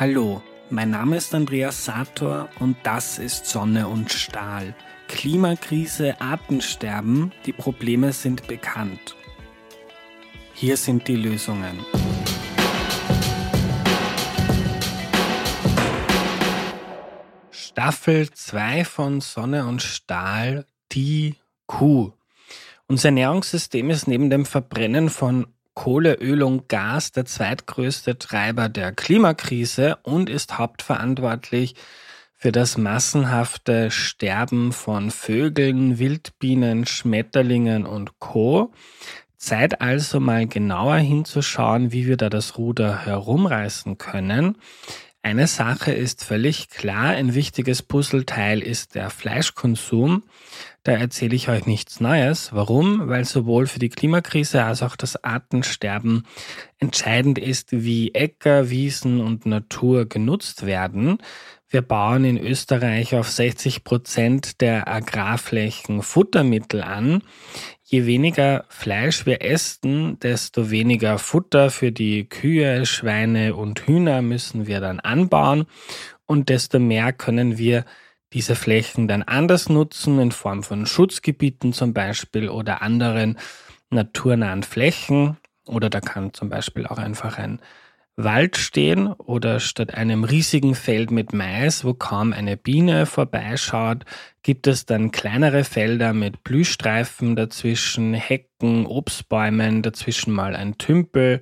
Hallo, mein Name ist Andreas Sator und das ist Sonne und Stahl. Klimakrise, Artensterben, die Probleme sind bekannt. Hier sind die Lösungen. Staffel 2 von Sonne und Stahl, die Kuh. Unser Ernährungssystem ist neben dem Verbrennen von Kohle, Öl und Gas der zweitgrößte Treiber der Klimakrise und ist hauptverantwortlich für das massenhafte Sterben von Vögeln, Wildbienen, Schmetterlingen und Co. Zeit also mal genauer hinzuschauen, wie wir da das Ruder herumreißen können. Eine Sache ist völlig klar, ein wichtiges Puzzleteil ist der Fleischkonsum. Da erzähle ich euch nichts Neues. Warum? Weil sowohl für die Klimakrise als auch das Artensterben entscheidend ist, wie Äcker, Wiesen und Natur genutzt werden. Wir bauen in Österreich auf 60 Prozent der Agrarflächen Futtermittel an. Je weniger Fleisch wir essen, desto weniger Futter für die Kühe, Schweine und Hühner müssen wir dann anbauen und desto mehr können wir diese Flächen dann anders nutzen, in Form von Schutzgebieten zum Beispiel oder anderen naturnahen Flächen. Oder da kann zum Beispiel auch einfach ein Wald stehen oder statt einem riesigen Feld mit Mais, wo kaum eine Biene vorbeischaut, gibt es dann kleinere Felder mit Blühstreifen dazwischen, Hecken, Obstbäumen, dazwischen mal ein Tümpel,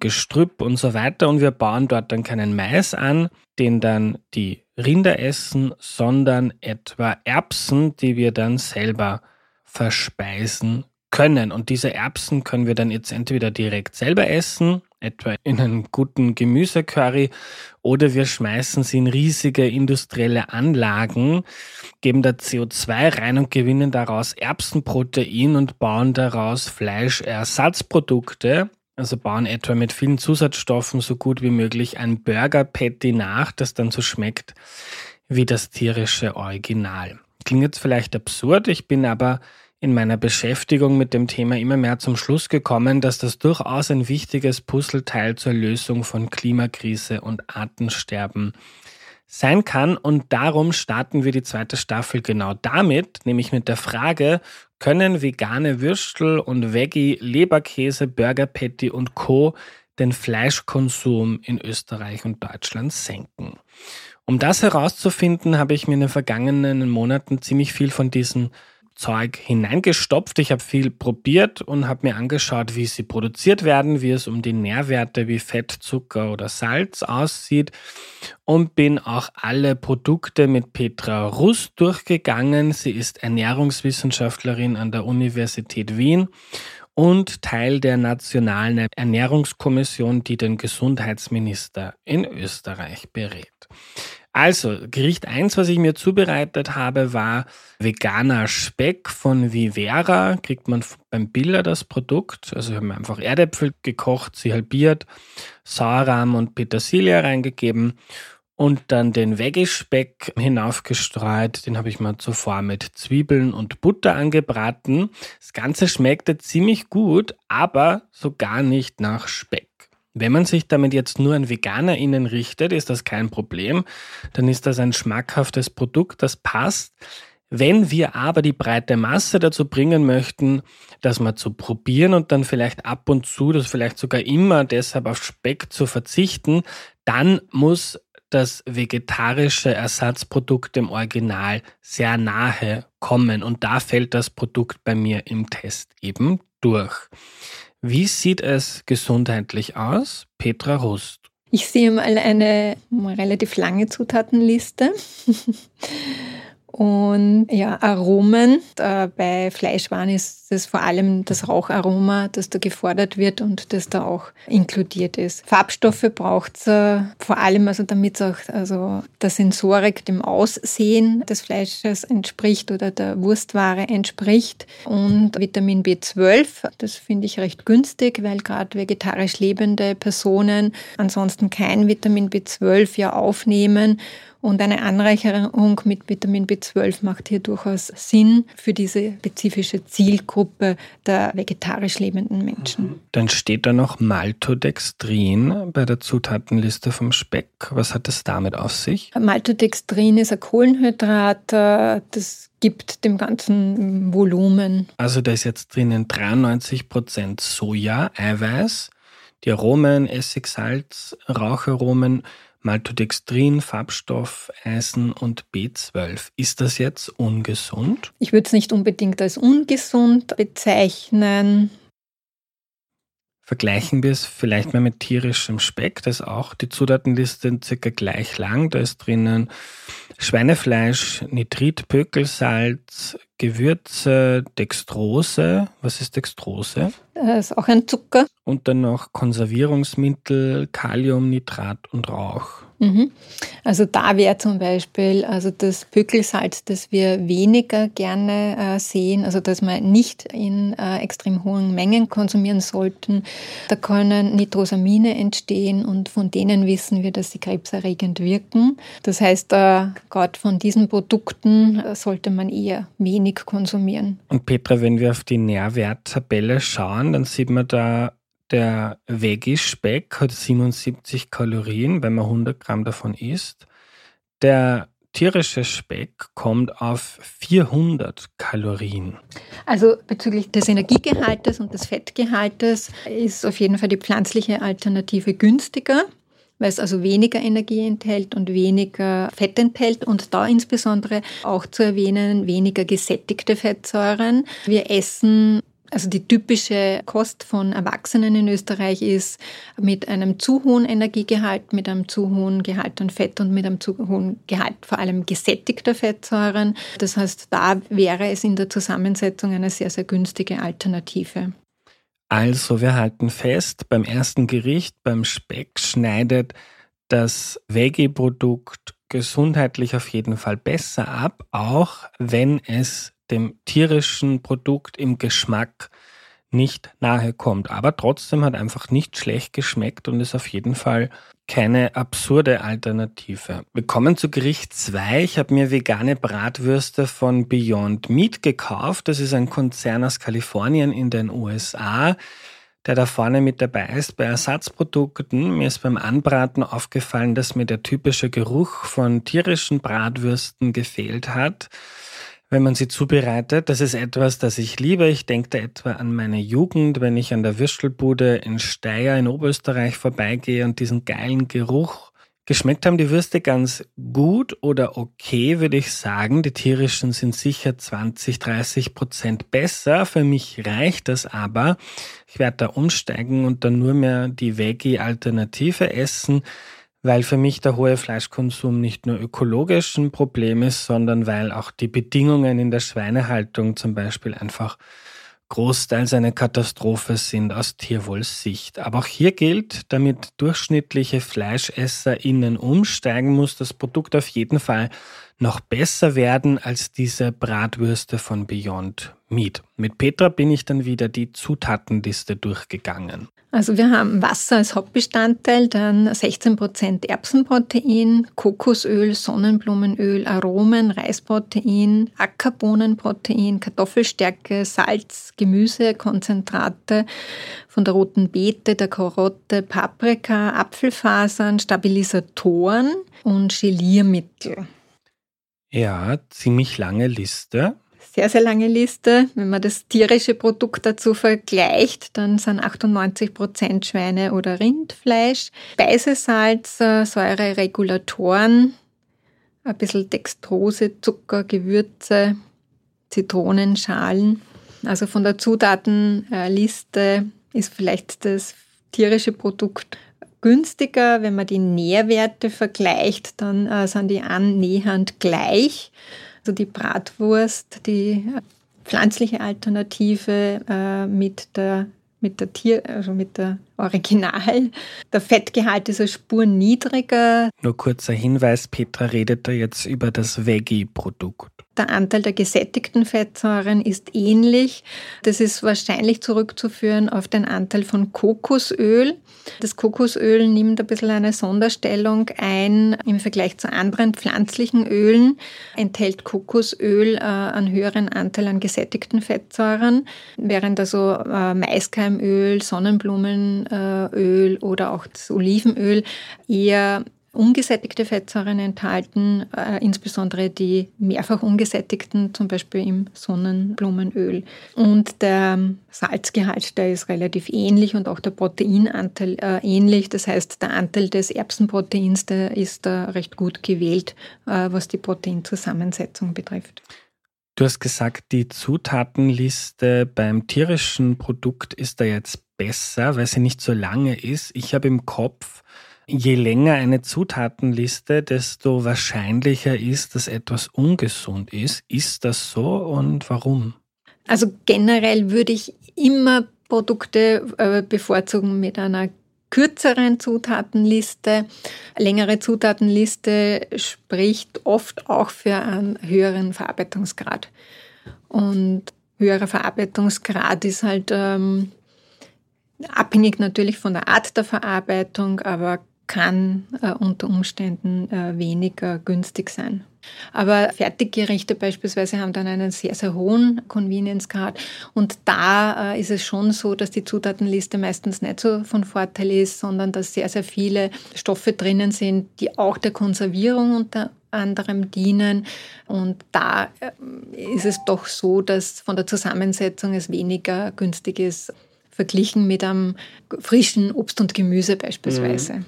Gestrüpp und so weiter und wir bauen dort dann keinen Mais an, den dann die Rinder essen, sondern etwa Erbsen, die wir dann selber verspeisen können. Und diese Erbsen können wir dann jetzt entweder direkt selber essen, etwa in einen guten Gemüsecurry, oder wir schmeißen sie in riesige industrielle Anlagen, geben da CO2 rein und gewinnen daraus Erbsenprotein und bauen daraus Fleischersatzprodukte. Also bauen etwa mit vielen Zusatzstoffen so gut wie möglich ein Burger Patty nach, das dann so schmeckt wie das tierische Original. Klingt jetzt vielleicht absurd, ich bin aber in meiner Beschäftigung mit dem Thema immer mehr zum Schluss gekommen, dass das durchaus ein wichtiges Puzzleteil zur Lösung von Klimakrise und Artensterben sein kann. Und darum starten wir die zweite Staffel genau damit, nämlich mit der Frage, können vegane Würstel und Veggie, Leberkäse, Burger Patty und Co. den Fleischkonsum in Österreich und Deutschland senken? Um das herauszufinden, habe ich mir in den vergangenen Monaten ziemlich viel von diesen Zeug hineingestopft. Ich habe viel probiert und habe mir angeschaut, wie sie produziert werden, wie es um die Nährwerte wie Fett, Zucker oder Salz aussieht und bin auch alle Produkte mit Petra Rust durchgegangen. Sie ist Ernährungswissenschaftlerin an der Universität Wien und Teil der Nationalen Ernährungskommission, die den Gesundheitsminister in Österreich berät. Also, Gericht 1, was ich mir zubereitet habe, war veganer Speck von Vivera. Kriegt man beim Biller das Produkt. Also, ich habe einfach Erdäpfel gekocht, sie halbiert, Sauerrahm und Petersilie reingegeben und dann den Veggie-Speck hinaufgestreut. Den habe ich mal zuvor mit Zwiebeln und Butter angebraten. Das Ganze schmeckte ziemlich gut, aber so gar nicht nach Speck. Wenn man sich damit jetzt nur an VeganerInnen richtet, ist das kein Problem. Dann ist das ein schmackhaftes Produkt, das passt. Wenn wir aber die breite Masse dazu bringen möchten, das mal zu probieren und dann vielleicht ab und zu, das vielleicht sogar immer deshalb auf Speck zu verzichten, dann muss das vegetarische Ersatzprodukt dem Original sehr nahe kommen. Und da fällt das Produkt bei mir im Test eben durch. Wie sieht es gesundheitlich aus? Petra Rust. Ich sehe mal eine relativ lange Zutatenliste. Und ja, Aromen. bei Fleischwaren ist es vor allem das Raucharoma, das da gefordert wird und das da auch inkludiert ist. Farbstoffe braucht es äh, vor allem, also damit es auch also der Sensorik dem Aussehen des Fleisches entspricht oder der Wurstware entspricht. Und Vitamin B12, das finde ich recht günstig, weil gerade vegetarisch lebende Personen ansonsten kein Vitamin B12 ja aufnehmen Und eine Anreicherung mit Vitamin B12 macht hier durchaus Sinn für diese spezifische Zielgruppe der vegetarisch lebenden Menschen. Mhm. Dann steht da noch Maltodextrin bei der Zutatenliste vom Speck. Was hat es damit auf sich? Maltodextrin ist ein Kohlenhydrat, äh, das gibt dem ganzen Volumen. Also da ist jetzt drinnen 93% Soja, Eiweiß, die Aromen, Essig, Salz, Raucharomen, Maltodextrin, Farbstoff, Eisen und B12. Ist das jetzt ungesund? Ich würde es nicht unbedingt als ungesund bezeichnen. Vergleichen wir es vielleicht mal mit tierischem Speck, das ist auch die Zutatenliste circa gleich lang. Da ist drinnen Schweinefleisch, Nitrit, Pökelsalz, Gewürze, Dextrose. Was ist Dextrose? Das ist auch ein Zucker. Und dann noch Konservierungsmittel, Kaliumnitrat und Rauch. Mhm. Also da wäre zum Beispiel also das Pökelsalz, das wir weniger gerne äh, sehen, also dass wir nicht in äh, extrem hohen Mengen konsumieren sollten. Da können Nitrosamine entstehen und von denen wissen wir, dass sie krebserregend wirken. Das heißt, äh, gerade von diesen Produkten äh, sollte man eher wenig konsumieren. Und Petra, wenn wir auf die Nährwerttabelle schauen, dann sieht man da der Veggie-Speck hat 77 Kalorien, wenn man 100 Gramm davon isst. Der tierische Speck kommt auf 400 Kalorien. Also bezüglich des Energiegehaltes und des Fettgehaltes ist auf jeden Fall die pflanzliche Alternative günstiger weil es also weniger Energie enthält und weniger Fett enthält und da insbesondere auch zu erwähnen weniger gesättigte Fettsäuren. Wir essen also die typische Kost von Erwachsenen in Österreich ist mit einem zu hohen Energiegehalt, mit einem zu hohen Gehalt an Fett und mit einem zu hohen Gehalt vor allem gesättigter Fettsäuren. Das heißt, da wäre es in der Zusammensetzung eine sehr, sehr günstige Alternative. Also wir halten fest, beim ersten Gericht, beim Speck, schneidet das Veggie-Produkt gesundheitlich auf jeden Fall besser ab, auch wenn es dem tierischen Produkt im Geschmack nicht nahe kommt. Aber trotzdem hat einfach nicht schlecht geschmeckt und ist auf jeden Fall keine absurde Alternative. Wir kommen zu Gericht 2. Ich habe mir vegane Bratwürste von Beyond Meat gekauft. Das ist ein Konzern aus Kalifornien in den USA, der da vorne mit dabei ist bei Ersatzprodukten. Mir ist beim Anbraten aufgefallen, dass mir der typische Geruch von tierischen Bratwürsten gefehlt hat wenn man sie zubereitet. Das ist etwas, das ich liebe. Ich denke da etwa an meine Jugend, wenn ich an der Würstelbude in Steyr in Oberösterreich vorbeigehe und diesen geilen Geruch. Geschmeckt haben die Würste ganz gut oder okay, würde ich sagen. Die tierischen sind sicher 20, 30 Prozent besser. Für mich reicht das aber. Ich werde da umsteigen und dann nur mehr die Veggie-Alternative essen weil für mich der hohe Fleischkonsum nicht nur ökologisch ein Problem ist, sondern weil auch die Bedingungen in der Schweinehaltung zum Beispiel einfach großteils eine Katastrophe sind aus Tierwohlsicht. Aber auch hier gilt, damit durchschnittliche FleischesserInnen umsteigen, muss das Produkt auf jeden Fall noch besser werden als diese Bratwürste von Beyond Meat. Mit Petra bin ich dann wieder die Zutatenliste durchgegangen. Also wir haben Wasser als Hauptbestandteil, dann 16% Erbsenprotein, Kokosöl, Sonnenblumenöl, Aromen, Reisprotein, Ackerbohnenprotein, Kartoffelstärke, Salz, Gemüse, Konzentrate von der roten Beete, der Karotte, Paprika, Apfelfasern, Stabilisatoren und Geliermittel. Ja, ziemlich lange Liste sehr, sehr lange Liste. Wenn man das tierische Produkt dazu vergleicht, dann sind 98 Prozent Schweine- oder Rindfleisch. Speisesalz, äh, Säureregulatoren, ein bisschen Dextrose, Zucker, Gewürze, Zitronenschalen. Also von der Zutatenliste ist vielleicht das tierische Produkt günstiger. Wenn man die Nährwerte vergleicht, dann äh, sind die annähernd gleich. Also die Bratwurst, die pflanzliche Alternative äh, mit der mit der Tier, also mit der Original. Der Fettgehalt ist eine Spur niedriger. Nur kurzer Hinweis, Petra redet da jetzt über das Veggie-Produkt. Der Anteil der gesättigten Fettsäuren ist ähnlich. Das ist wahrscheinlich zurückzuführen auf den Anteil von Kokosöl. Das Kokosöl nimmt ein bisschen eine Sonderstellung ein im Vergleich zu anderen pflanzlichen Ölen, enthält Kokosöl äh, einen höheren Anteil an gesättigten Fettsäuren, während also äh, Maiskeimöl, Sonnenblumenöl oder auch das Olivenöl eher ungesättigte Fettsäuren enthalten, äh, insbesondere die mehrfach ungesättigten, zum Beispiel im Sonnenblumenöl. Und der Salzgehalt, der ist relativ ähnlich und auch der Proteinanteil äh, ähnlich. Das heißt, der Anteil des Erbsenproteins, der ist da recht gut gewählt, äh, was die Proteinzusammensetzung betrifft. Du hast gesagt, die Zutatenliste beim tierischen Produkt ist da jetzt besser, weil sie nicht so lange ist. Ich habe im Kopf, je länger eine Zutatenliste, desto wahrscheinlicher ist, dass etwas ungesund ist. Ist das so und warum? Also generell würde ich immer Produkte äh, bevorzugen mit einer kürzeren Zutatenliste. Längere Zutatenliste spricht oft auch für einen höheren Verarbeitungsgrad. Und höherer Verarbeitungsgrad ist halt ähm, abhängig natürlich von der Art der Verarbeitung, aber kann äh, unter Umständen äh, weniger günstig sein. Aber Fertiggerichte beispielsweise haben dann einen sehr, sehr hohen Convenience Grad. Und da äh, ist es schon so, dass die Zutatenliste meistens nicht so von Vorteil ist, sondern dass sehr, sehr viele Stoffe drinnen sind, die auch der Konservierung unter anderem dienen. Und da äh, ist es doch so, dass von der Zusammensetzung es weniger günstig ist, verglichen mit einem frischen Obst und Gemüse beispielsweise. Mhm.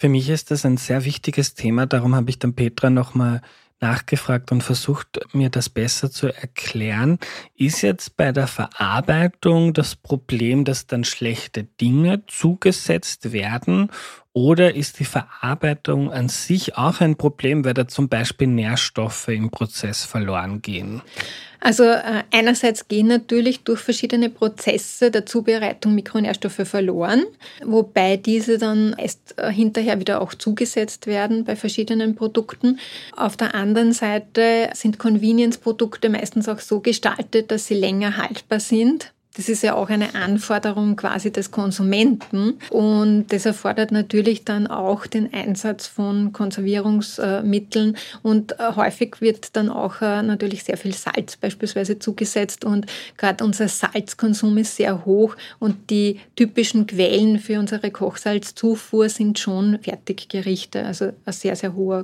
Für mich ist das ein sehr wichtiges Thema, darum habe ich dann Petra nochmal nachgefragt und versucht, mir das besser zu erklären. Ist jetzt bei der Verarbeitung das Problem, dass dann schlechte Dinge zugesetzt werden oder ist die Verarbeitung an sich auch ein Problem, weil da zum Beispiel Nährstoffe im Prozess verloren gehen? Also äh, einerseits gehen natürlich durch verschiedene Prozesse der Zubereitung Mikronährstoffe verloren, wobei diese dann erst äh, hinterher wieder auch zugesetzt werden bei verschiedenen Produkten. Auf der anderen Seite sind Convenience-Produkte meistens auch so gestaltet, dass sie länger haltbar sind. Das ist ja auch eine Anforderung quasi des Konsumenten. Und das erfordert natürlich dann auch den Einsatz von Konservierungsmitteln. Und äh, häufig wird dann auch äh, natürlich sehr viel Salz beispielsweise zugesetzt. Und gerade unser Salzkonsum ist sehr hoch. Und die typischen Quellen für unsere Kochsalzzufuhr sind schon Fertiggerichte, also ein sehr, sehr hoher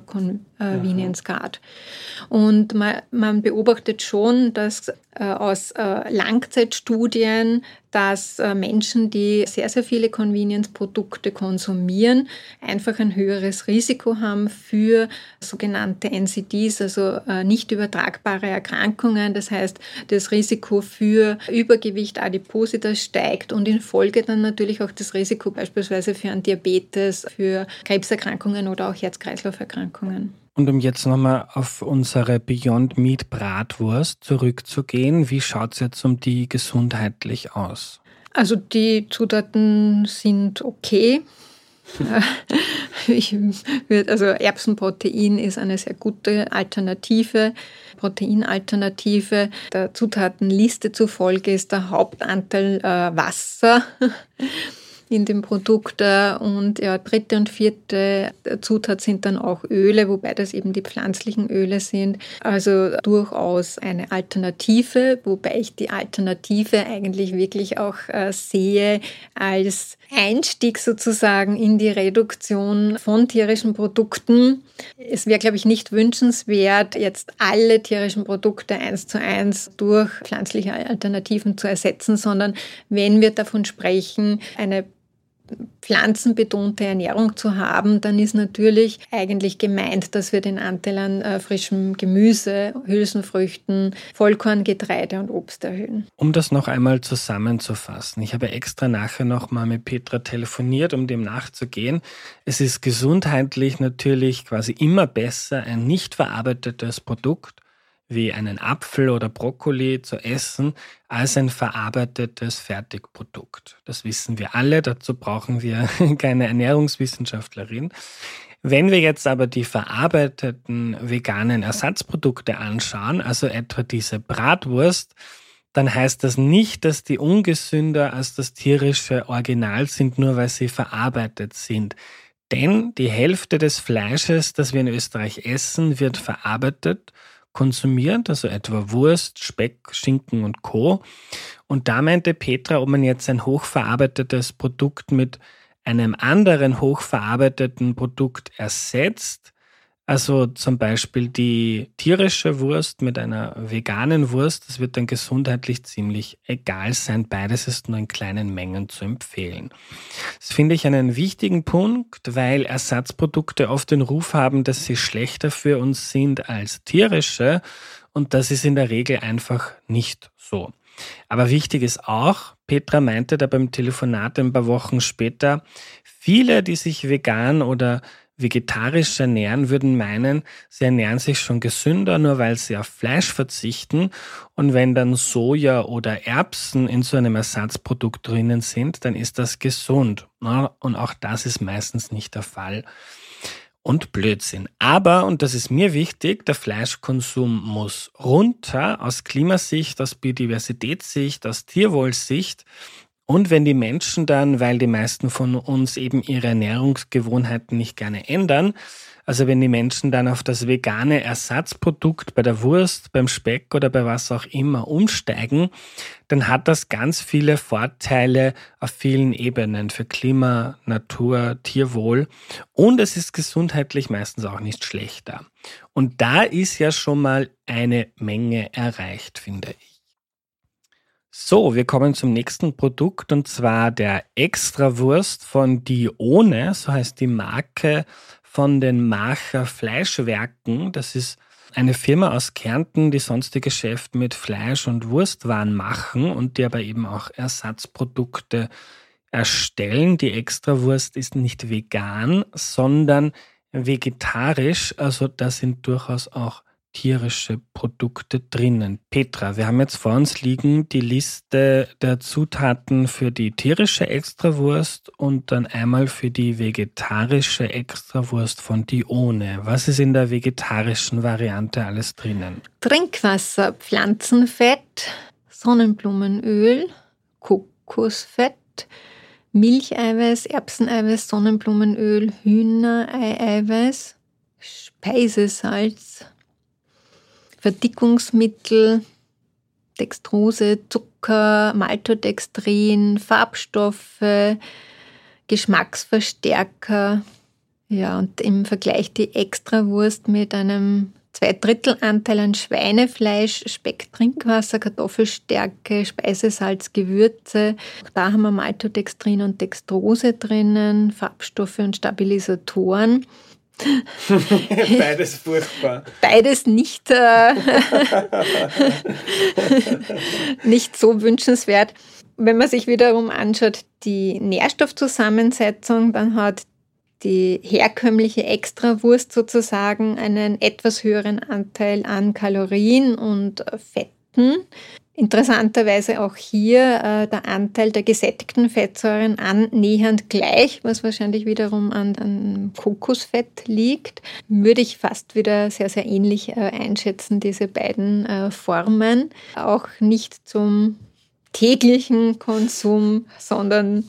Convenience-Grad. Und man, man beobachtet schon, dass äh, aus Langzeitstudien Studien, dass äh, Menschen, die sehr, sehr viele Convenience-Produkte konsumieren, einfach ein höheres Risiko haben für sogenannte NCDs, also äh, nicht übertragbare Erkrankungen. Das heißt, das Risiko für Übergewicht, Adipositas steigt und in Folge dann natürlich auch das Risiko beispielsweise für einen Diabetes, für Krebserkrankungen oder auch Herz-Kreislauf-Erkrankungen. Und um jetzt nochmal auf unsere Beyond Meat Bratwurst zurückzugehen, wie schaut es jetzt um die gesundheitlich aus? Also die Zutaten sind okay. ich würd, also Erbsenprotein ist eine sehr gute Alternative, Proteinalternative. Der Zutatenliste zufolge ist der Hauptanteil äh, Wasser in dem Produkt. Äh, und ja, dritte und vierte Zutat sind dann auch Öle, wobei das eben die pflanzlichen Öle sind. Also durchaus eine Alternative, wobei ich die Alternative eigentlich wirklich auch äh, sehe als Einstieg sozusagen in die Reduktion von tierischen Produkten. Es wäre, glaube ich, nicht wünschenswert, jetzt alle tierischen Produkte eins zu eins durch pflanzliche Alternativen zu ersetzen, sondern wenn wir davon sprechen, eine pflanzenbetonte Ernährung zu haben, dann ist natürlich eigentlich gemeint, dass wir den Anteil an äh, frischem Gemüse, Hülsenfrüchten, Vollkorngetreide und Obst erhöhen. Um das noch einmal zusammenzufassen, ich habe extra nachher noch mal mit Petra telefoniert, um dem nachzugehen. Es ist gesundheitlich natürlich quasi immer besser, ein nicht verarbeitetes Produkt wie einen Apfel oder Brokkoli zu essen, als ein verarbeitetes Fertigprodukt. Das wissen wir alle, dazu brauchen wir keine Ernährungswissenschaftlerin. Wenn wir jetzt aber die verarbeiteten veganen Ersatzprodukte anschauen, also etwa diese Bratwurst, dann heißt das nicht, dass die ungesünder als das tierische Original sind, nur weil sie verarbeitet sind. Denn die Hälfte des Fleisches, das wir in Österreich essen, wird verarbeitet, konsumiert, also etwa Wurst, Speck, Schinken und Co. Und da meinte Petra, ob man jetzt ein hochverarbeitetes Produkt mit einem anderen hochverarbeiteten Produkt ersetzt, also zum Beispiel die tierische Wurst mit einer veganen Wurst, das wird dann gesundheitlich ziemlich egal sein. Beides ist nur in kleinen Mengen zu empfehlen. Das finde ich einen wichtigen Punkt, weil Ersatzprodukte oft den Ruf haben, dass sie schlechter für uns sind als tierische und das ist in der Regel einfach nicht so. Aber wichtig ist auch, Petra meinte da beim Telefonat ein paar Wochen später, viele, die sich vegan oder vegetarisch ernähren, würden meinen, sie ernähren sich schon gesünder, nur weil sie auf Fleisch verzichten. Und wenn dann Soja oder Erbsen in so einem Ersatzprodukt drinnen sind, dann ist das gesund. Und auch das ist meistens nicht der Fall. Und Blödsinn. Aber, und das ist mir wichtig, der Fleischkonsum muss runter aus Klimasicht, aus Biodiversitätssicht, aus Tierwohlsicht. Und wenn die Menschen dann, weil die meisten von uns eben ihre Ernährungsgewohnheiten nicht gerne ändern, also wenn die Menschen dann auf das vegane Ersatzprodukt bei der Wurst, beim Speck oder bei was auch immer umsteigen, dann hat das ganz viele Vorteile auf vielen Ebenen für Klima, Natur, Tierwohl und es ist gesundheitlich meistens auch nicht schlechter. Und da ist ja schon mal eine Menge erreicht, finde ich. So, wir kommen zum nächsten Produkt und zwar der Extrawurst von Dione, so heißt die Marke von den Marcher Fleischwerken. Das ist eine Firma aus Kärnten, die sonst ihr Geschäft mit Fleisch- und Wurstwaren machen und die aber eben auch Ersatzprodukte erstellen. Die Extrawurst ist nicht vegan, sondern vegetarisch. Also da sind durchaus auch tierische Produkte drinnen. Petra, wir haben jetzt vor uns liegen die Liste der Zutaten für die tierische Extrawurst und dann einmal für die vegetarische Extrawurst von Dione. Was ist in der vegetarischen Variante alles drinnen? Trinkwasser, Pflanzenfett, Sonnenblumenöl, Kokosfett, Milcheiweiß, Erbseneiweiß, Sonnenblumenöl, Hühnereiweiß, Speisesalz, Verdickungsmittel, Dextrose, Zucker, Maltodextrin, Farbstoffe, Geschmacksverstärker. Ja, und im Vergleich die Extrawurst mit einem Zweidrittelanteil an Schweinefleisch, Speck, Trinkwasser, Kartoffelstärke, Speisesalz, Gewürze. Da haben wir Maltodextrin und Dextrose drinnen, Farbstoffe und Stabilisatoren. Beides furchtbar. Beides nicht, äh, nicht so wünschenswert. Wenn man sich wiederum anschaut, die Nährstoffzusammensetzung, dann hat die herkömmliche Extrawurst sozusagen einen etwas höheren Anteil an Kalorien und Fetten. Interessanterweise auch hier äh, der Anteil der gesättigten Fettsäuren annähernd gleich, was wahrscheinlich wiederum an, an Kokosfett liegt. Würde ich fast wieder sehr, sehr ähnlich äh, einschätzen, diese beiden äh, Formen. Auch nicht zum täglichen Konsum, sondern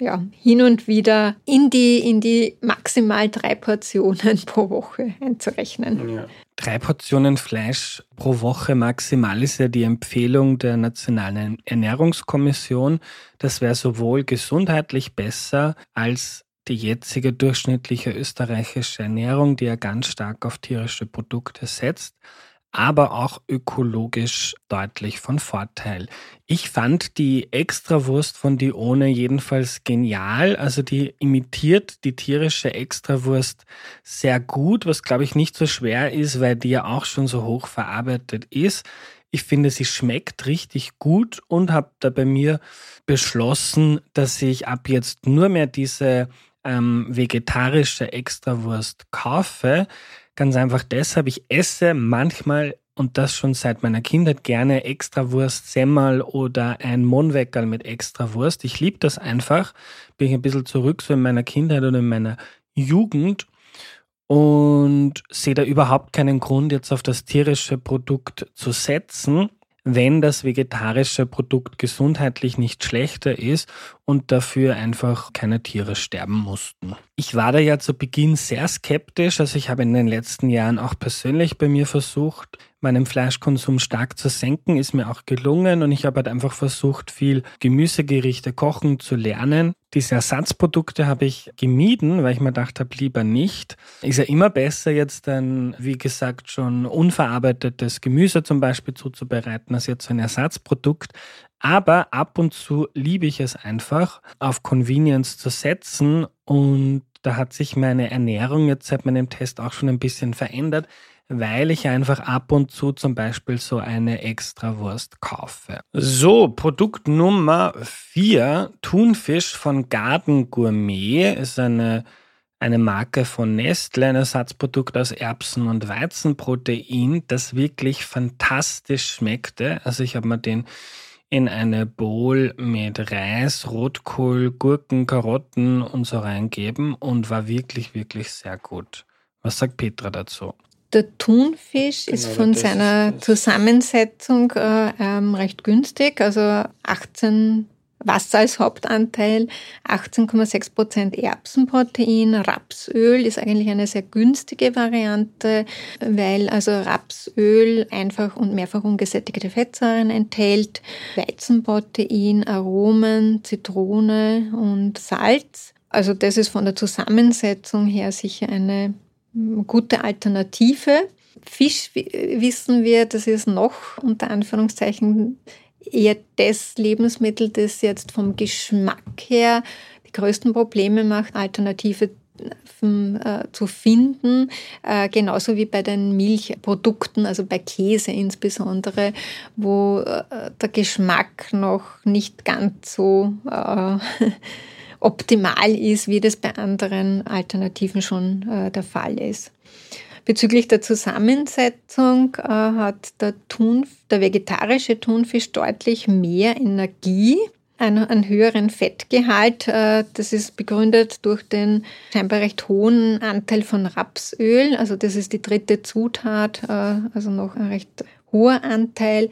ja, hin und wieder in die, in die maximal drei Portionen pro Woche einzurechnen. Ja. Drei Portionen Fleisch pro Woche maximal ist ja die Empfehlung der Nationalen Ernährungskommission. Das wäre sowohl gesundheitlich besser als die jetzige durchschnittliche österreichische Ernährung, die ja ganz stark auf tierische Produkte setzt aber auch ökologisch deutlich von Vorteil. Ich fand die Extrawurst von Dione jedenfalls genial. Also die imitiert die tierische Extrawurst sehr gut, was glaube ich nicht so schwer ist, weil die ja auch schon so hoch verarbeitet ist. Ich finde, sie schmeckt richtig gut und habe da bei mir beschlossen, dass ich ab jetzt nur mehr diese ähm, vegetarische Extrawurst kaufe Ganz einfach deshalb, ich esse manchmal und das schon seit meiner Kindheit gerne Extrawurst, Semmel oder ein Monweckerl mit Extrawurst. Ich liebe das einfach. Bin ich ein bisschen zurück so in meiner Kindheit oder in meiner Jugend und sehe da überhaupt keinen Grund, jetzt auf das tierische Produkt zu setzen. wenn das vegetarische Produkt gesundheitlich nicht schlechter ist und dafür einfach keine Tiere sterben mussten. Ich war da ja zu Beginn sehr skeptisch, also ich habe in den letzten Jahren auch persönlich bei mir versucht, meinen Fleischkonsum stark zu senken, ist mir auch gelungen und ich habe halt einfach versucht, viel Gemüsegerichte kochen zu lernen. Diese Ersatzprodukte habe ich gemieden, weil ich mir gedacht habe, lieber nicht. Ist ja immer besser, jetzt ein, wie gesagt, schon unverarbeitetes Gemüse zum Beispiel zuzubereiten, als jetzt ein Ersatzprodukt. Aber ab und zu liebe ich es einfach, auf Convenience zu setzen und da hat sich meine Ernährung jetzt seit meinem Test auch schon ein bisschen verändert weil ich einfach ab und zu zum Beispiel so eine Extrawurst kaufe. So, Produkt Nummer 4, Thunfisch von Garden Gourmet, ist eine, eine Marke von Nestle, ein Ersatzprodukt aus Erbsen- und Weizenprotein, das wirklich fantastisch schmeckte. Also ich habe mir den in eine Bowl mit Reis, Rotkohl, Gurken, Karotten und so reingeben und war wirklich, wirklich sehr gut. Was sagt Petra dazu? Der Thunfisch genau, ist von seiner ist Zusammensetzung äh, ähm, recht günstig, also 18 Wasser als Hauptanteil, 18,6 Prozent Erbsenprotein, Rapsöl ist eigentlich eine sehr günstige Variante, weil also Rapsöl einfach und mehrfach ungesättigte Fettsäuren enthält, Weizenprotein, Aromen, Zitrone und Salz. Also das ist von der Zusammensetzung her sicher eine gute Alternative. Fisch wissen wir, das ist noch unter Anführungszeichen eher das Lebensmittel, das jetzt vom Geschmack her die größten Probleme macht, Alternative äh, zu finden, äh, genauso wie bei den Milchprodukten, also bei Käse insbesondere, wo äh, der Geschmack noch nicht ganz so optimal ist, wie das bei anderen Alternativen schon der Fall ist. Bezüglich der Zusammensetzung äh, hat der, Thunf, der vegetarische Thunfisch deutlich mehr Energie, einen, einen höheren Fettgehalt. Äh, das ist begründet durch den scheinbar recht hohen Anteil von Rapsöl. Also das ist die dritte Zutat, äh, also noch ein recht hoher Anteil.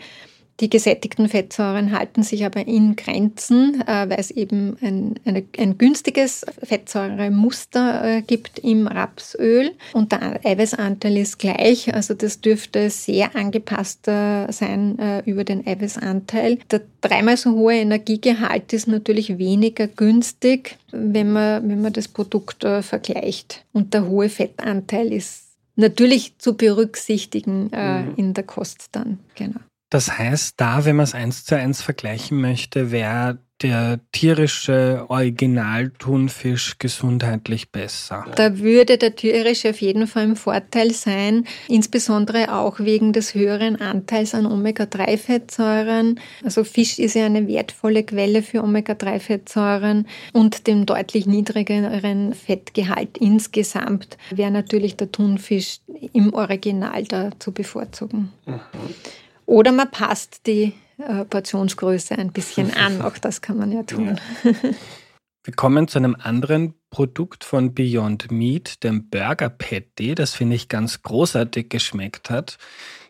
Die gesättigten Fettsäuren halten sich aber in Grenzen, äh, weil es eben ein, eine, ein günstiges Fettsäuremuster äh, gibt im Rapsöl und der Eiweißanteil ist gleich. Also das dürfte sehr angepasst sein äh, über den Eiweißanteil. Der dreimal so hohe Energiegehalt ist natürlich weniger günstig, wenn man, wenn man das Produkt vergleicht. Und der hohe Fettanteil ist natürlich zu berücksichtigen mhm. in der Kost dann. Genau. Das heißt, da, wenn man es eins zu eins vergleichen möchte, wäre der tierische Original-Thunfisch gesundheitlich besser? Da würde der tierische auf jeden Fall im Vorteil sein, insbesondere auch wegen des höheren Anteils an Omega-3-Fettsäuren. Also Fisch ist ja eine wertvolle Quelle für Omega-3-Fettsäuren und dem deutlich niedrigeren Fettgehalt insgesamt wäre natürlich der Thunfisch im Original da zu bevorzugen. Mhm. Oder man passt die äh, Portionsgröße ein bisschen an. Auch das kann man ja tun. Ja. Wir kommen zu einem anderen Produkt von Beyond Meat, dem Burger Patty, das finde ich ganz großartig geschmeckt hat.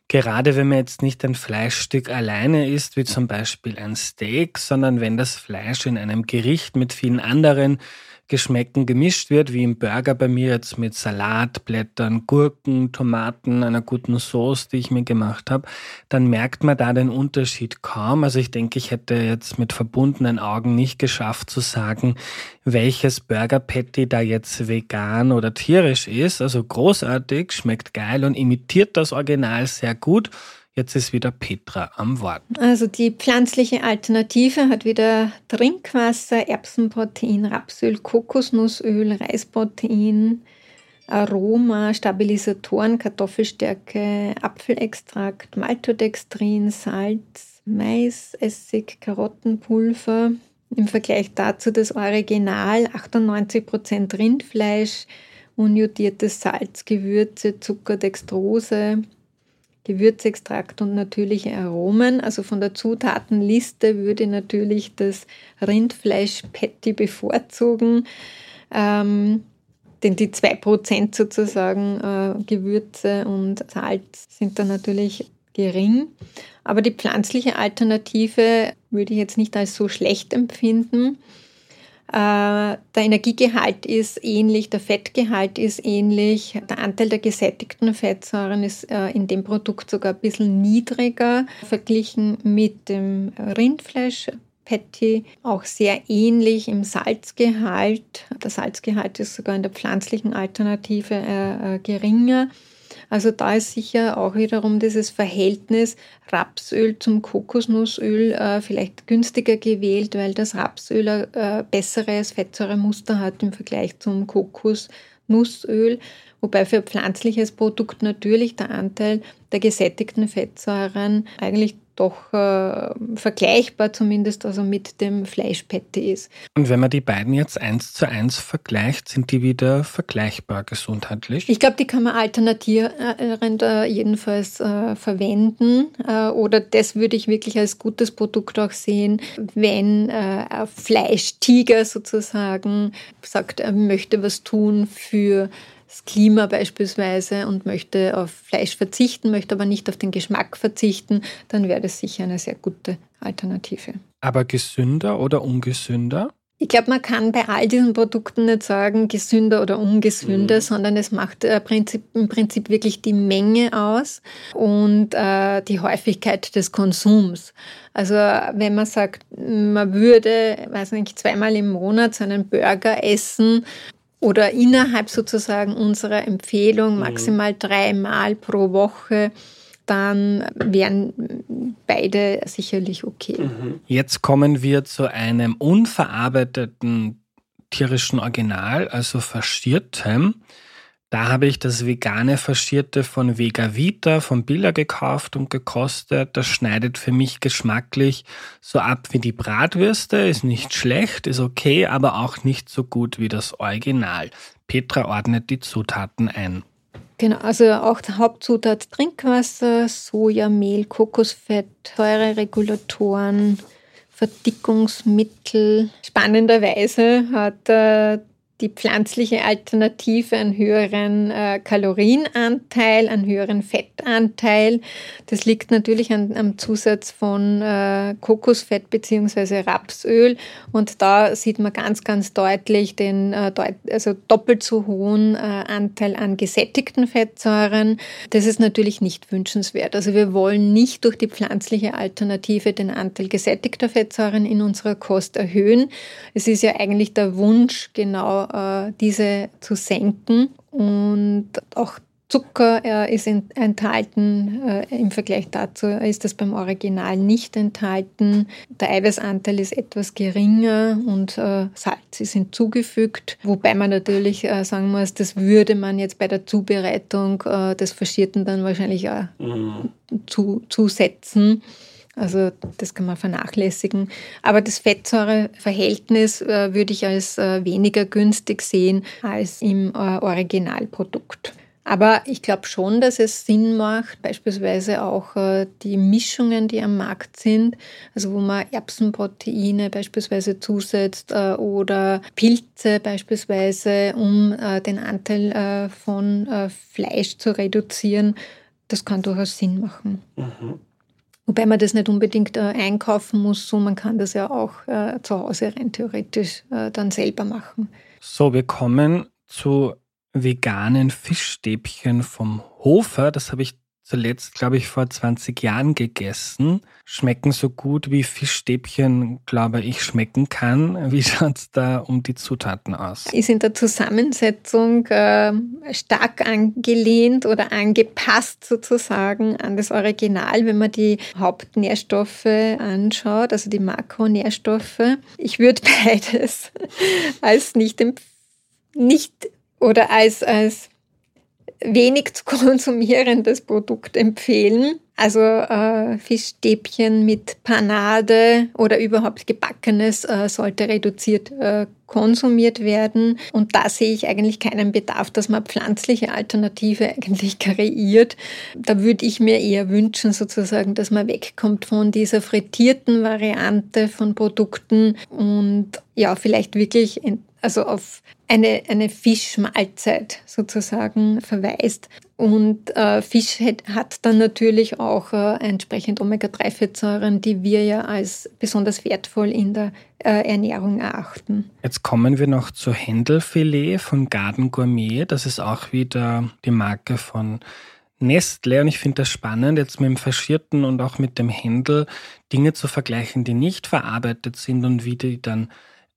Gerade wenn man jetzt nicht ein Fleischstück alleine isst, wie zum Beispiel ein Steak, sondern wenn das Fleisch in einem Gericht mit vielen anderen Geschmäcken gemischt wird, wie im Burger bei mir jetzt mit Salatblättern, Gurken, Tomaten, einer guten Sauce, die ich mir gemacht habe, dann merkt man da den Unterschied kaum. Also ich denke, ich hätte jetzt mit verbundenen Augen nicht geschafft zu sagen, welches Burger Patty da jetzt vegan oder tierisch ist. Also großartig, schmeckt geil und imitiert das Original sehr gut. Jetzt ist wieder Petra am Wort. Also die pflanzliche Alternative hat wieder Trinkwasser, Erbsenprotein, Rapsöl, Kokosnussöl, Reisprotein, Aroma, Stabilisatoren, Kartoffelstärke, Apfelextrakt, Maltodextrin, Salz, Maisessig, Karottenpulver. Im Vergleich dazu das Original 98% Rindfleisch, unjodiertes Salz, Gewürze, Zucker, Dextrose, Gewürzextrakt und natürliche Aromen. Also von der Zutatenliste würde ich natürlich das Rindfleisch-Patty bevorzugen. Ähm, denn die 2% sozusagen äh, Gewürze und Salz sind dann natürlich gering. Aber die pflanzliche Alternative würde ich jetzt nicht als so schlecht empfinden. Äh, der Energiegehalt ist ähnlich, der Fettgehalt ist ähnlich, der Anteil der gesättigten Fettsäuren ist äh, in dem Produkt sogar ein bisschen niedriger verglichen mit dem Rindfleisch. Patty auch sehr ähnlich im Salzgehalt. Der Salzgehalt ist sogar in der pflanzlichen Alternative äh, geringer. Also da ist sicher auch wiederum dieses Verhältnis Rapsöl zum Kokosnussöl äh, vielleicht günstiger gewählt, weil das Rapsöl ein äh, besseres Fettsäuremuster hat im Vergleich zum Kokosnussöl. Wobei für pflanzliches Produkt natürlich der Anteil der gesättigten Fettsäuren eigentlich doch äh, vergleichbar zumindest also mit dem Fleischpatty ist. Und wenn man die beiden jetzt eins zu eins vergleicht, sind die wieder vergleichbar gesundheitlich? Ich glaube, die kann man alternatierend äh, jedenfalls äh, verwenden äh, oder das würde ich wirklich als gutes Produkt auch sehen, wenn äh, ein Fleischtiger sozusagen sagt, er möchte was tun für das Klima beispielsweise und möchte auf Fleisch verzichten, möchte aber nicht auf den Geschmack verzichten, dann wäre das sicher eine sehr gute Alternative. Aber gesünder oder ungesünder? Ich glaube, man kann bei all diesen Produkten nicht sagen, gesünder oder ungesünder, mhm. sondern es macht äh, Prinzip, im Prinzip wirklich die Menge aus und äh, die Häufigkeit des Konsums. Also wenn man sagt, man würde, weiß nicht, zweimal im Monat seinen Burger essen, oder innerhalb sozusagen unserer Empfehlung mhm. maximal dreimal pro Woche, dann wären beide sicherlich okay. Mhm. Jetzt kommen wir zu einem unverarbeiteten tierischen Original, also faschiertem. Da habe ich das vegane Faschierte von Vega Vita von Billa gekauft und gekostet. Das schneidet für mich geschmacklich so ab wie die Bratwürste. Ist nicht schlecht, ist okay, aber auch nicht so gut wie das Original. Petra ordnet die Zutaten ein. Genau, also auch die Hauptzutat Trinkwasser, Sojamehl, Kokosfett, Säureregulatoren, Verdickungsmittel. Spannenderweise hat äh, die pflanzliche Alternative einen höheren äh, Kalorienanteil, einen höheren Fettanteil. Das liegt natürlich an, am Zusatz von äh, Kokosfett bzw. Rapsöl. Und da sieht man ganz, ganz deutlich den äh, deut also doppelt so hohen äh, Anteil an gesättigten Fettsäuren. Das ist natürlich nicht wünschenswert. Also wir wollen nicht durch die pflanzliche Alternative den Anteil gesättigter Fettsäuren in unserer Kost erhöhen. Es ist ja eigentlich der Wunsch, genau äh, diese zu senken. Und auch Zucker äh, ist enthalten. Äh, Im Vergleich dazu ist das beim Original nicht enthalten. Der Eiweißanteil ist etwas geringer und äh, Salz ist hinzugefügt. Wobei man natürlich äh, sagen muss, das würde man jetzt bei der Zubereitung äh, des Faschierten dann wahrscheinlich auch mhm. zu, zusetzen. Also das kann man vernachlässigen. Aber das Fettsäureverhältnis äh, würde ich als äh, weniger günstig sehen als im äh, Originalprodukt. Aber ich glaube schon, dass es Sinn macht, beispielsweise auch äh, die Mischungen, die am Markt sind, also wo man Erbsenproteine beispielsweise zusetzt äh, oder Pilze beispielsweise, um äh, den Anteil von Fleisch zu reduzieren. Das kann durchaus Sinn machen. Mhm. Wobei man das nicht unbedingt äh, einkaufen muss, so man kann das ja auch äh, zu Hause rein theoretisch äh, dann selber machen. So, wir kommen zu veganen Fischstäbchen vom Hofer. Das habe ich zuletzt, glaube ich, vor 20 Jahren gegessen. Schmecken so gut, wie Fischstäbchen, glaube ich, schmecken kann. Wie schaut es da um die Zutaten aus? Ist in der Zusammensetzung äh, stark angelehnt oder angepasst sozusagen an das Original, wenn man die Hauptnährstoffe anschaut, also die Makronährstoffe. Ich würde beides als nicht, nicht oder als, als wenig zu konsumierendes Produkt empfehlen. Also äh, Fischstäbchen mit Panade oder überhaupt gebackenes äh, sollte reduziert äh, konsumiert werden. Und da sehe ich eigentlich keinen Bedarf, dass man pflanzliche Alternative eigentlich kreiert. Da würde ich mir eher wünschen, sozusagen, dass man wegkommt von dieser frittierten Variante von Produkten und ja, vielleicht wirklich also auf eine, eine Fischmahlzeit sozusagen verweist. Und äh, Fisch hat, hat, dann natürlich auch äh, entsprechend Omega-3-Fettsäuren, die wir ja als besonders wertvoll in der äh, Ernährung erachten. Jetzt kommen wir noch zu Händelfilet von Garden Gourmet. Das ist auch wieder die Marke von Nestle und ich finde das spannend, jetzt mit dem Faschierten und auch mit dem Händel Dinge zu vergleichen, die nicht verarbeitet sind und wie die dann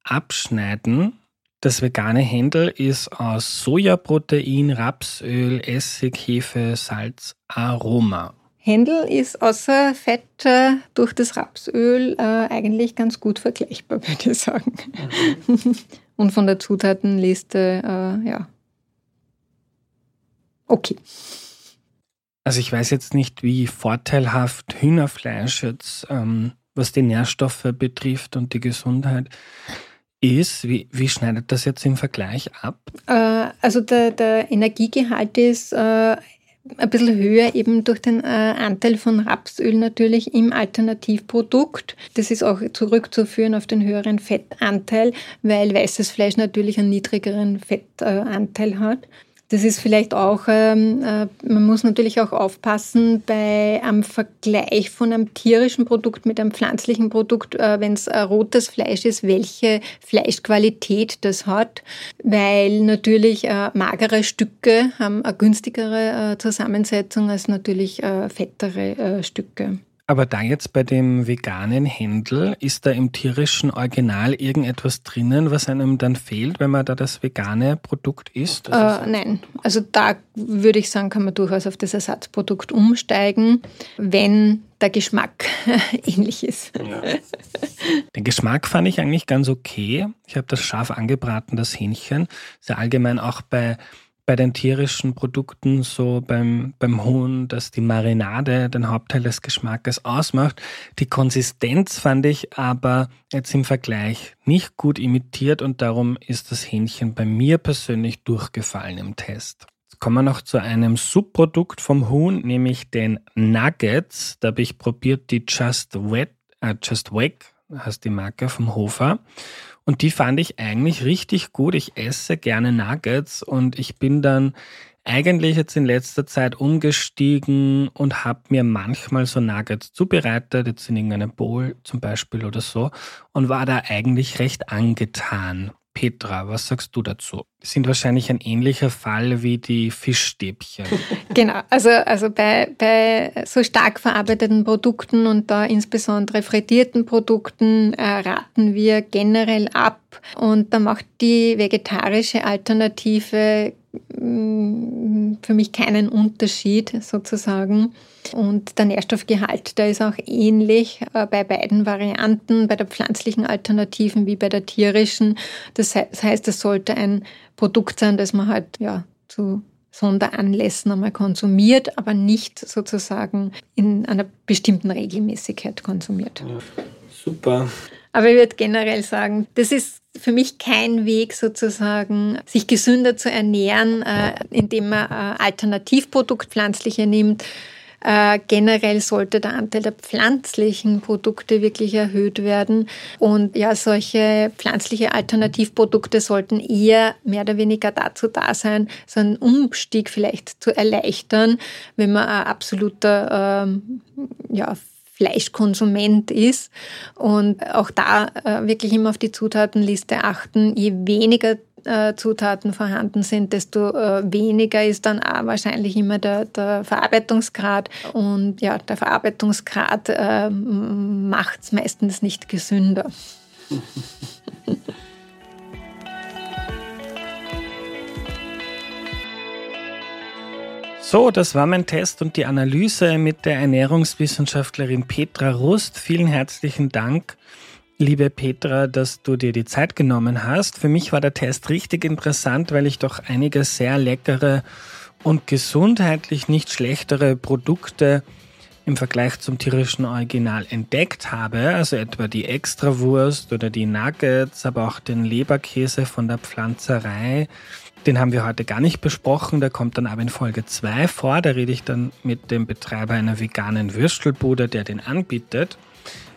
abschneiden. Das vegane Händel ist aus Sojaprotein, Rapsöl, Essig, Hefe, Salz, Aroma. Händel ist außer Fett äh, durch das Rapsöl äh, eigentlich ganz gut vergleichbar, würde ich sagen. Mhm. Und von der Zutatenliste, äh, ja. Okay. Also ich weiß jetzt nicht, wie vorteilhaft Hühnerfleisch jetzt, ähm, was die Nährstoffe betrifft und die Gesundheit ist. Wie, wie schneidet das jetzt im Vergleich ab? Äh, also der, der, Energiegehalt ist äh, ein bisschen höher eben durch den äh, Anteil von Rapsöl natürlich im Alternativprodukt. Das ist auch zurückzuführen auf den höheren Fettanteil, weil weißes Fleisch natürlich einen niedrigeren Fettanteil hat. Das ist vielleicht auch, ähm, äh, man muss natürlich auch aufpassen bei einem Vergleich von einem tierischen Produkt mit einem pflanzlichen Produkt, äh, wenn es rotes Fleisch ist, welche Fleischqualität das hat, weil natürlich äh, magere Stücke haben eine günstigere Zusammensetzung als natürlich fettere Stücke. Aber da jetzt bei dem veganen Händel, ist da im tierischen Original irgendetwas drinnen, was einem dann fehlt, wenn man da das vegane Produkt isst? Äh, nein, also da würde ich sagen, kann man durchaus auf das Ersatzprodukt umsteigen, wenn der Geschmack ähnlich ist. Ja. Den Geschmack fand ich eigentlich ganz okay. Ich habe das scharf angebraten, das Hähnchen. Sehr allgemein auch bei bei den tierischen Produkten, so beim, beim Huhn, dass die Marinade den Hauptteil des Geschmackes ausmacht. Die Konsistenz fand ich aber jetzt im Vergleich nicht gut imitiert und darum ist das Hähnchen bei mir persönlich durchgefallen im Test. Jetzt kommen wir noch zu einem Subprodukt vom Huhn, nämlich den Nuggets. Da habe ich probiert die Just Wet, äh, Just Wake, heißt die Marke vom Hofer. Und die fand ich eigentlich richtig gut. Ich esse gerne Nuggets und ich bin dann eigentlich jetzt in letzter Zeit umgestiegen und habe mir manchmal so Nuggets zubereitet, jetzt in irgendeinem Bowl zum Beispiel oder so, und war da eigentlich recht angetan. Petra, was sagst du dazu? Sind wahrscheinlich ein ähnlicher Fall wie die Fischstäbchen. Genau, also, also bei, bei so stark verarbeiteten Produkten und da insbesondere frittierten Produkten äh, raten wir generell ab. Und da macht die vegetarische Alternative für mich keinen Unterschied sozusagen. Und der Nährstoffgehalt, der ist auch ähnlich äh, bei beiden Varianten, bei der pflanzlichen Alternativen wie bei der tierischen. Das heißt, es sollte ein Produkt sein, das man halt ja, zu Sonderanlässen einmal konsumiert, aber nicht sozusagen in einer bestimmten Regelmäßigkeit konsumiert. Ja, super. Aber ich würde generell sagen, das ist für mich kein Weg sozusagen, sich gesünder zu ernähren, äh, indem man äh, Alternativprodukt pflanzliche nimmt, äh, generell sollte der Anteil der pflanzlichen Produkte wirklich erhöht werden. Und ja, solche pflanzliche Alternativprodukte sollten eher mehr oder weniger dazu da sein, so einen Umstieg vielleicht zu erleichtern, wenn man ein absoluter ähm, ja, Fleischkonsument ist. Und auch da äh, wirklich immer auf die Zutatenliste achten. Je weniger äh, Zutaten vorhanden sind, desto äh, weniger ist dann auch wahrscheinlich immer der, der Verarbeitungsgrad. Und ja, der Verarbeitungsgrad macht es meistens nicht gesünder. So, das war mein Test und die Analyse mit der Ernährungswissenschaftlerin Petra Rust. Vielen herzlichen Dank liebe Petra, dass du dir die Zeit genommen hast. Für mich war der Test richtig interessant, weil ich doch einige sehr leckere und gesundheitlich nicht schlechtere Produkte im Vergleich zum tierischen Original entdeckt habe, also etwa die Extrawurst oder die Nuggets, aber auch den Leberkäse von der Pflanzerei, den haben wir heute gar nicht besprochen, der kommt dann aber in Folge 2 vor, da rede ich dann mit dem Betreiber einer veganen Würstelbude, der den anbietet.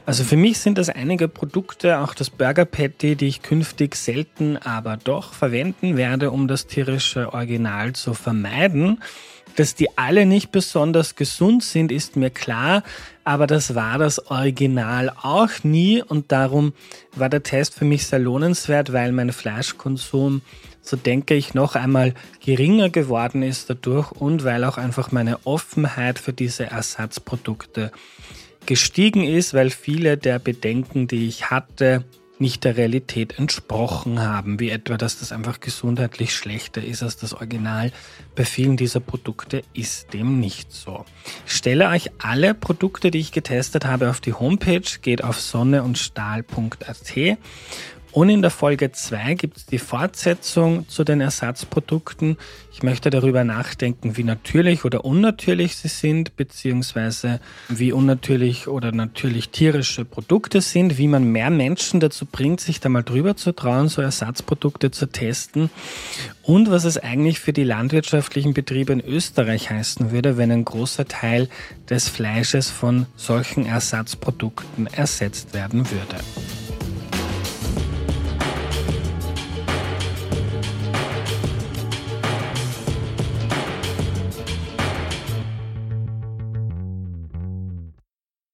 Also für mich sind das einige Produkte, auch das Burger Patty, die ich künftig selten, aber doch verwenden werde, um das tierische Original zu vermeiden. Dass die alle nicht besonders gesund sind, ist mir klar, aber das war das Original auch nie und darum war der Test für mich sehr lohnenswert, weil mein Fleischkonsum, so denke ich, noch einmal geringer geworden ist dadurch und weil auch einfach meine Offenheit für diese Ersatzprodukte gestiegen ist, weil viele der Bedenken, die ich hatte, nicht der Realität entsprochen haben, wie etwa, dass das einfach gesundheitlich schlechter ist als das Original. Bei vielen dieser Produkte ist dem nicht so. Ich stelle euch alle Produkte, die ich getestet habe, auf die Homepage, geht auf sonneundstahl.at und in der Folge 2 gibt es die Fortsetzung zu den Ersatzprodukten. Ich möchte darüber nachdenken, wie natürlich oder unnatürlich sie sind, beziehungsweise wie unnatürlich oder natürlich tierische Produkte sind, wie man mehr Menschen dazu bringt, sich da mal drüber zu trauen, so Ersatzprodukte zu testen und was es eigentlich für die landwirtschaftlichen Betriebe in Österreich heißen würde, wenn ein großer Teil des Fleisches von solchen Ersatzprodukten ersetzt werden würde.